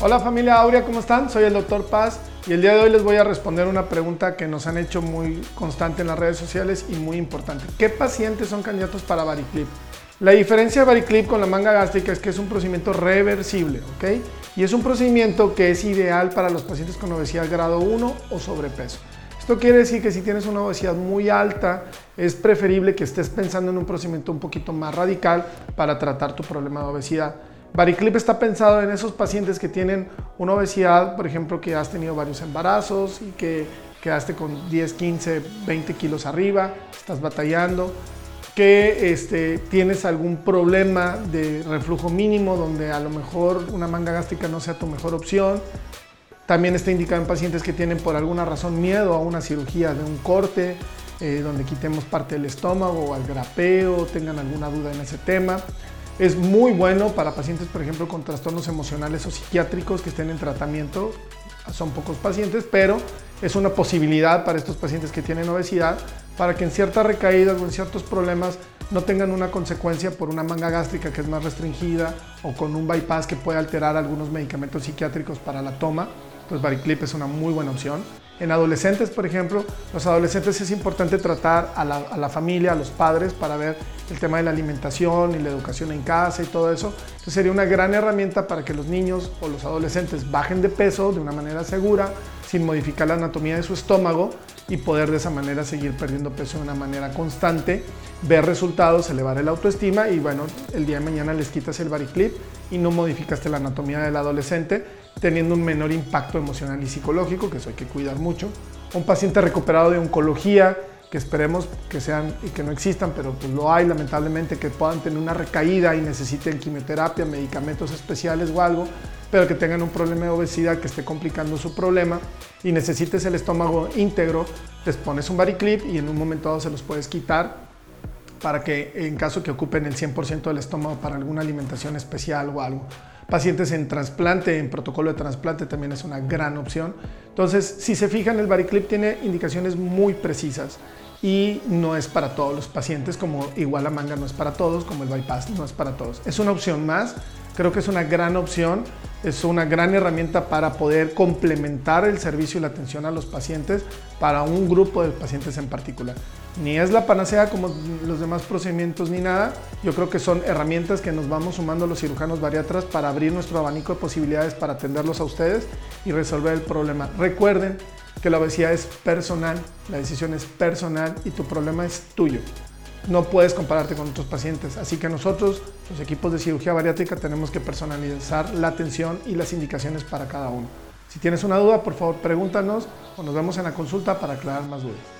Hola familia Aurea, ¿cómo están? Soy el doctor Paz y el día de hoy les voy a responder una pregunta que nos han hecho muy constante en las redes sociales y muy importante. ¿Qué pacientes son candidatos para Variclip? La diferencia de Variclip con la manga gástrica es que es un procedimiento reversible, ¿ok? Y es un procedimiento que es ideal para los pacientes con obesidad grado 1 o sobrepeso. Esto quiere decir que si tienes una obesidad muy alta, es preferible que estés pensando en un procedimiento un poquito más radical para tratar tu problema de obesidad. Variclip está pensado en esos pacientes que tienen una obesidad, por ejemplo, que has tenido varios embarazos y que quedaste con 10, 15, 20 kilos arriba, estás batallando, que este, tienes algún problema de reflujo mínimo donde a lo mejor una manga gástrica no sea tu mejor opción. También está indicado en pacientes que tienen por alguna razón miedo a una cirugía de un corte, eh, donde quitemos parte del estómago o al grapeo, tengan alguna duda en ese tema. Es muy bueno para pacientes, por ejemplo, con trastornos emocionales o psiquiátricos que estén en tratamiento. Son pocos pacientes, pero es una posibilidad para estos pacientes que tienen obesidad para que en ciertas recaídas o en ciertos problemas no tengan una consecuencia por una manga gástrica que es más restringida o con un bypass que puede alterar algunos medicamentos psiquiátricos para la toma. Entonces Variclip es una muy buena opción. En adolescentes, por ejemplo, los adolescentes es importante tratar a la, familia, a los padres, para ver el tema de la alimentación y la educación en casa y todo eso. Entonces sería una gran herramienta para que los niños o los adolescentes bajen de peso de una manera segura, sin modificar la anatomía de su estómago y poder de esa manera seguir perdiendo peso de una manera constante, ver resultados, elevar el autoestima y bueno, el día de mañana les quitas el variclip y no modificaste la anatomía del adolescente teniendo un menor impacto emocional y psicológico, que eso hay que cuidar mucho. Un paciente recuperado de oncología, que esperemos que sean y que no existan, pero pues lo hay lamentablemente, que puedan tener una recaída y necesiten quimioterapia, medicamentos especiales o algo, pero que tengan un problema de obesidad que esté complicando su problema y necesites el estómago íntegro, les pones un variclip y en un momento dado se los puedes quitar para que en caso que ocupen el 100% del estómago para alguna alimentación especial o algo. Pacientes en trasplante, en protocolo de trasplante también es una gran opción. Entonces, si se fijan, el Variclip tiene indicaciones muy precisas y no es para todos los pacientes, como igual la manga no es para todos, como el bypass no es para todos. Es una opción más, creo que es una gran opción, es una gran herramienta para poder complementar el servicio y la atención a los pacientes para un grupo de pacientes en particular ni es la panacea como los demás procedimientos ni nada. Yo creo que son herramientas que nos vamos sumando los cirujanos bariatras para abrir nuestro abanico de posibilidades para atenderlos a ustedes y resolver el problema. Recuerden que la obesidad es personal, la decisión es personal y tu problema es tuyo. No puedes compararte con otros pacientes, así que nosotros, los equipos de cirugía bariátrica, tenemos que personalizar la atención y las indicaciones para cada uno. Si tienes una duda, por favor pregúntanos o nos vemos en la consulta para aclarar más dudas.